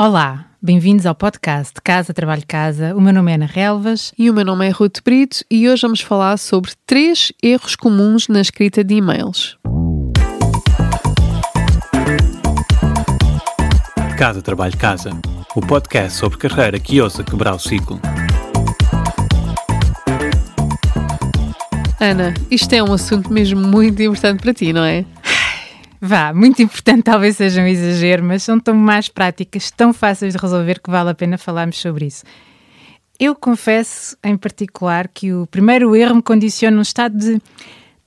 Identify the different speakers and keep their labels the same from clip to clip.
Speaker 1: Olá, bem-vindos ao podcast Casa Trabalho Casa. O meu nome é Ana Relvas.
Speaker 2: E o meu nome é Ruth Brito e hoje vamos falar sobre três erros comuns na escrita de e-mails.
Speaker 3: Casa Trabalho Casa, o podcast sobre carreira que ousa quebrar o ciclo.
Speaker 2: Ana, isto é um assunto mesmo muito importante para ti, não é?
Speaker 1: Vá, muito importante, talvez seja um exagero, mas são tão mais práticas, tão fáceis de resolver que vale a pena falarmos sobre isso. Eu confesso, em particular, que o primeiro erro me condiciona um estado de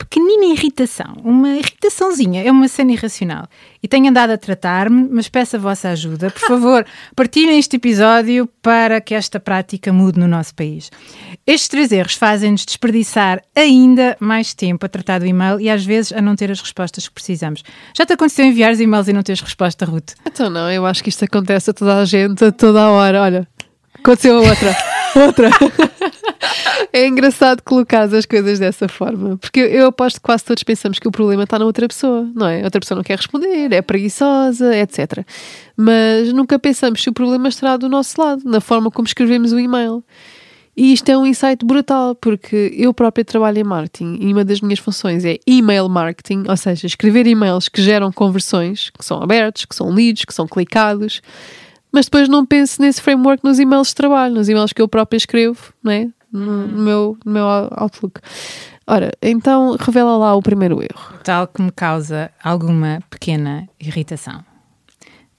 Speaker 1: pequenina irritação, uma irritaçãozinha, é uma cena irracional. E tenho andado a tratar-me, mas peço a vossa ajuda. Por favor, partilhem este episódio para que esta prática mude no nosso país. Estes três erros fazem-nos desperdiçar ainda mais tempo a tratar do e-mail e às vezes a não ter as respostas que precisamos. Já te aconteceu enviar os e-mails e não teres resposta, Ruth?
Speaker 2: Então não, eu acho que isto acontece a toda a gente, a toda a hora. Olha, aconteceu a outra. outra. é engraçado colocar as coisas dessa forma, porque eu aposto que quase todos pensamos que o problema está na outra pessoa, não é? A outra pessoa não quer responder, é preguiçosa, etc. Mas nunca pensamos se o problema estará do nosso lado, na forma como escrevemos o e-mail. E isto é um insight brutal, porque eu própria trabalho em marketing e uma das minhas funções é email marketing, ou seja, escrever e-mails que geram conversões, que são abertos, que são lidos, que são clicados, mas depois não penso nesse framework nos e-mails de trabalho, nos e-mails que eu própria escrevo, não é? No, no, meu, no meu Outlook. Ora, então revela lá o primeiro erro.
Speaker 1: Tal que me causa alguma pequena irritação.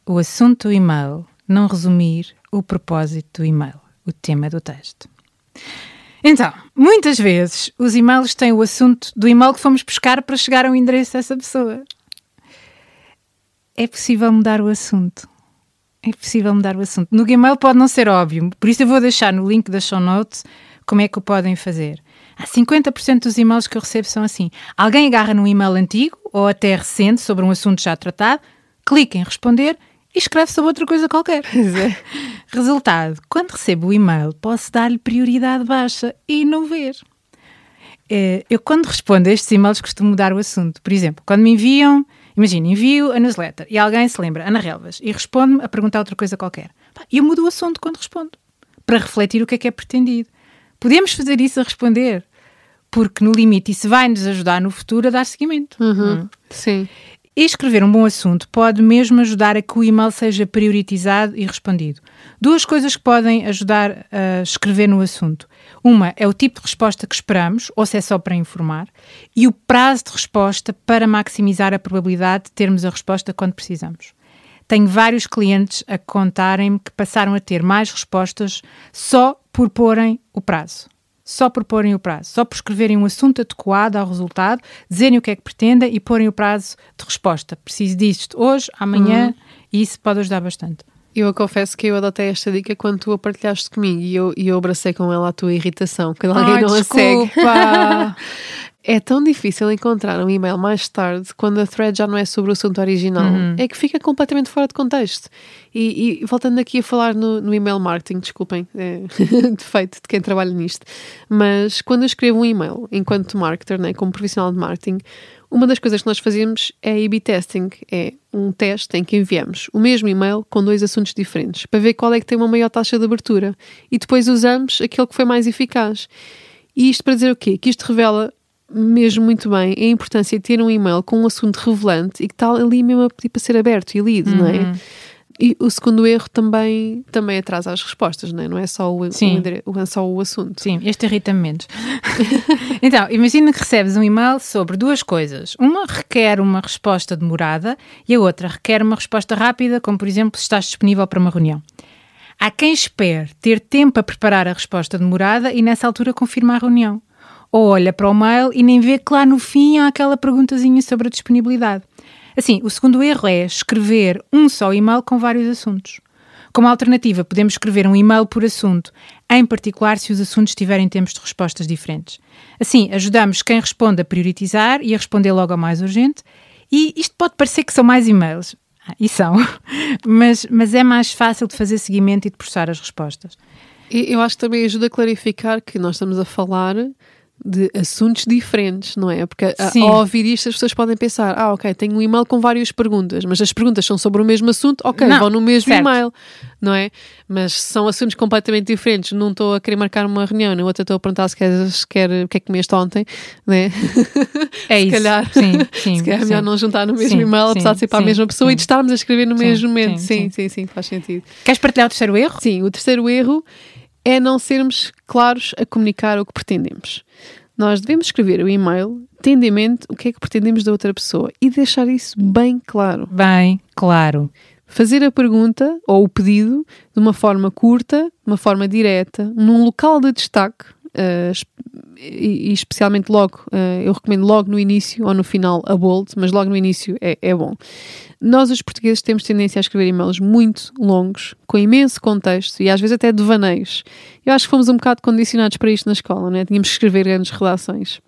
Speaker 1: O assunto do e-mail não resumir o propósito do e-mail, o tema do texto. Então, muitas vezes os e-mails têm o assunto do e-mail que fomos buscar para chegar ao endereço dessa pessoa. É possível mudar o assunto. É possível mudar o assunto. No Gmail pode não ser óbvio, por isso eu vou deixar no link da show notes como é que o podem fazer. Há 50% dos e-mails que eu recebo são assim. Alguém agarra num e-mail antigo ou até recente sobre um assunto já tratado, clica em responder e escreve sobre outra coisa qualquer. É. Resultado: quando recebo o e-mail, posso dar-lhe prioridade baixa e não ver. É, eu, quando respondo a estes e-mails, costumo mudar o assunto. Por exemplo, quando me enviam, imagina, envio a newsletter e alguém se lembra, Ana Relvas, e responde-me a perguntar outra coisa qualquer. E eu mudo o assunto quando respondo, para refletir o que é que é pretendido. Podemos fazer isso a responder, porque no limite isso vai nos ajudar no futuro a dar seguimento.
Speaker 2: Uhum. Hum. Sim.
Speaker 1: E escrever um bom assunto pode mesmo ajudar a que o e-mail seja prioritizado e respondido. Duas coisas que podem ajudar a escrever no assunto. Uma é o tipo de resposta que esperamos, ou se é só para informar, e o prazo de resposta para maximizar a probabilidade de termos a resposta quando precisamos. Tenho vários clientes a contarem-me que passaram a ter mais respostas só por porem o prazo. Só por porem o prazo, só por escreverem um assunto adequado ao resultado, dizerem o que é que pretendem e porem o prazo de resposta. Preciso disto hoje, amanhã, uhum. e isso pode ajudar bastante.
Speaker 2: Eu confesso que eu adotei esta dica quando tu a partilhaste comigo e eu, e eu abracei com ela a tua irritação, quando alguém
Speaker 1: Ai,
Speaker 2: não
Speaker 1: desculpa.
Speaker 2: a segue. É tão difícil encontrar um e-mail mais tarde quando a thread já não é sobre o assunto original. Uhum. É que fica completamente fora de contexto. E, e voltando aqui a falar no, no email marketing, desculpem, é defeito de quem trabalha nisto, mas quando eu escrevo um e-mail enquanto marketer, né, como profissional de marketing, uma das coisas que nós fazemos é A-B testing, é um teste em que enviamos o mesmo e-mail com dois assuntos diferentes, para ver qual é que tem uma maior taxa de abertura. E depois usamos aquele que foi mais eficaz. E isto para dizer o quê? Que isto revela mesmo muito bem a importância de ter um e-mail com um assunto revelante e que está ali mesmo a pedir para ser aberto e lido, uhum. não é? Uhum. E o segundo erro também, também atrasa as respostas, não é? Não é só o, Sim. o, é só o assunto.
Speaker 1: Sim, este irrita-me menos. então, imagina que recebes um e-mail sobre duas coisas. Uma requer uma resposta demorada e a outra requer uma resposta rápida, como por exemplo, se estás disponível para uma reunião. Há quem espere ter tempo a preparar a resposta demorada e nessa altura confirma a reunião ou olha para o mail e nem vê que lá no fim há aquela perguntazinha sobre a disponibilidade. Assim, o segundo erro é escrever um só e-mail com vários assuntos. Como alternativa, podemos escrever um e-mail por assunto, em particular se os assuntos tiverem tempos de respostas diferentes. Assim, ajudamos quem responde a priorizar e a responder logo ao mais urgente. E isto pode parecer que são mais e-mails. Ah, e são. mas, mas é mais fácil de fazer seguimento e de processar as respostas.
Speaker 2: Eu acho que também ajuda a clarificar que nós estamos a falar de assuntos diferentes, não é? Porque a,
Speaker 1: Sim.
Speaker 2: ao ouvir isto as pessoas podem pensar, ah, ok, tenho um e-mail com várias perguntas, mas as perguntas são sobre o mesmo assunto, ok,
Speaker 1: Não,
Speaker 2: vão no mesmo e-mail, não é? Mas são assuntos completamente diferentes. Não estou a querer marcar uma reunião, na outra estou a perguntar se quer, se quer o que é que comeste ontem, né?
Speaker 1: É
Speaker 2: se
Speaker 1: isso.
Speaker 2: calhar,
Speaker 1: Sim, sim.
Speaker 2: se calhar é
Speaker 1: sim.
Speaker 2: melhor não juntar no mesmo e-mail, apesar de ser para a mesma pessoa e de estarmos a escrever no mesmo momento.
Speaker 1: Sim,
Speaker 2: sim, sim, faz sentido.
Speaker 1: Queres partilhar o terceiro erro?
Speaker 2: Sim, o terceiro erro é não sermos claros a comunicar o que pretendemos. Nós devemos escrever o e-mail tendo em mente o que é que pretendemos da outra pessoa e deixar isso bem claro.
Speaker 1: Bem, claro.
Speaker 2: Fazer a pergunta ou o pedido de uma forma curta, de uma forma direta, num local de destaque, es- e, e especialmente logo, eh, eu recomendo logo no início ou no final a bold, mas logo no início é, é bom. Nós, os portugueses, temos tendência a escrever e-mails muito longos, com imenso contexto e às vezes até devaneios. Eu acho que fomos um bocado condicionados para isto na escola, né? Tínhamos que escrever grandes redações.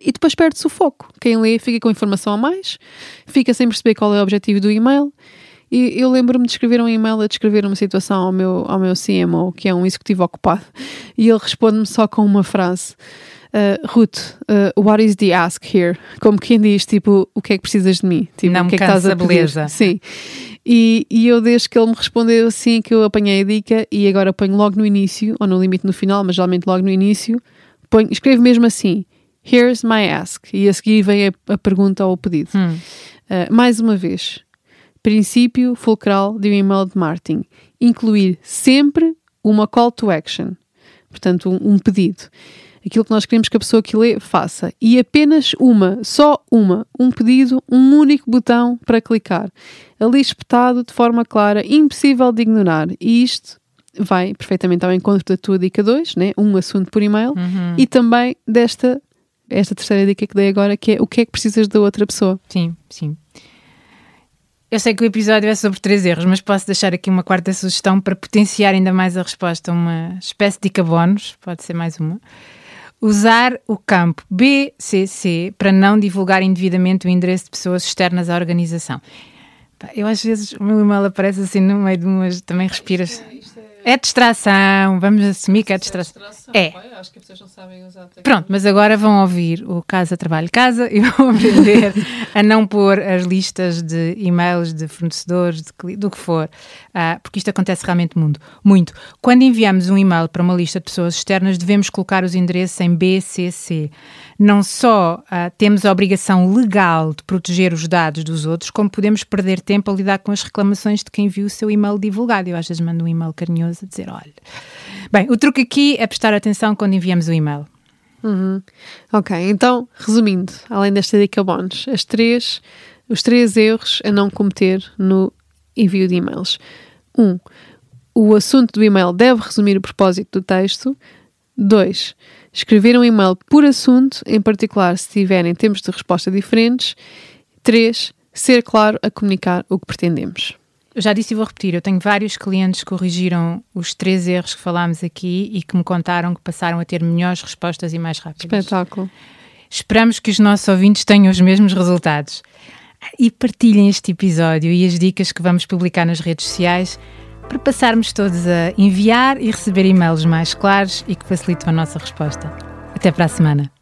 Speaker 2: E depois perde-se o foco. Quem lê fica com informação a mais, fica sem perceber qual é o objetivo do e-mail. E eu lembro-me de escrever um e-mail a descrever uma situação ao meu, ao meu CMO, que é um executivo ocupado, e ele responde-me só com uma frase. Uh, Ruth, uh, what is the ask here? Como quem diz, tipo, o que é que precisas de mim? Tipo,
Speaker 1: Não
Speaker 2: o
Speaker 1: me
Speaker 2: que é que estás a
Speaker 1: a beleza.
Speaker 2: Sim. E, e eu, desde que ele me respondeu assim, que eu apanhei a dica e agora ponho logo no início, ou no limite no final, mas geralmente logo no início, ponho, escrevo mesmo assim: Here's my ask. E a seguir vem a, a pergunta ou o pedido.
Speaker 1: Hum.
Speaker 2: Uh, mais uma vez, princípio fulcral de um e-mail de marketing: incluir sempre uma call to action, portanto, um, um pedido. Aquilo que nós queremos que a pessoa que lê faça. E apenas uma, só uma, um pedido, um único botão para clicar. Ali espetado de forma clara, impossível de ignorar. E isto vai perfeitamente ao encontro da tua dica 2, né? um assunto por e-mail,
Speaker 1: Uhum.
Speaker 2: e também desta esta terceira dica que dei agora, que é o que é que precisas da outra pessoa.
Speaker 1: Sim, sim. Eu sei que o episódio é sobre três erros, mas posso deixar aqui uma quarta sugestão para potenciar ainda mais a resposta, uma espécie de dica bónus, pode ser mais uma. Usar o campo BCC para não divulgar indevidamente o endereço de pessoas externas à organização. Eu às vezes o meu e-mail aparece assim no meio de umas. Também respiras. É distração, vamos assumir que é distração. É.
Speaker 2: Acho que pessoas não sabem usar
Speaker 1: Pronto, mas agora vão ouvir o Casa Trabalho Casa e vão aprender a não pôr as listas de e-mails de fornecedores, de do que for, ah, porque isto acontece realmente muito, muito. Quando enviamos um e-mail para uma lista de pessoas externas, devemos colocar os endereços em BCC. Não só ah, temos a obrigação legal de proteger os dados dos outros, como podemos perder tempo a lidar com as reclamações de quem viu o seu e-mail divulgado. Eu às vezes mando um e-mail carinhoso a dizer, olha... Bem, o truque aqui é prestar atenção quando enviamos o e-mail.
Speaker 2: Ok, então, resumindo, além desta dica bónus, as três, os três erros a não cometer no envio de e-mails. Um, o assunto do e-mail deve resumir o propósito do texto. Dois, escrever um e-mail por assunto, em particular se tiverem tempos de resposta diferentes. Três, ser claro a comunicar o que pretendemos.
Speaker 1: Eu já disse e vou repetir, eu tenho vários clientes que corrigiram os três erros que falámos aqui e que me contaram que passaram a ter melhores respostas e mais rápidas.
Speaker 2: Espetáculo.
Speaker 1: Esperamos que os nossos ouvintes tenham os mesmos resultados. E partilhem este episódio e as dicas que vamos publicar nas redes sociais para passarmos todos a enviar e receber e-mails mais claros e que facilitem a nossa resposta. Até para a semana.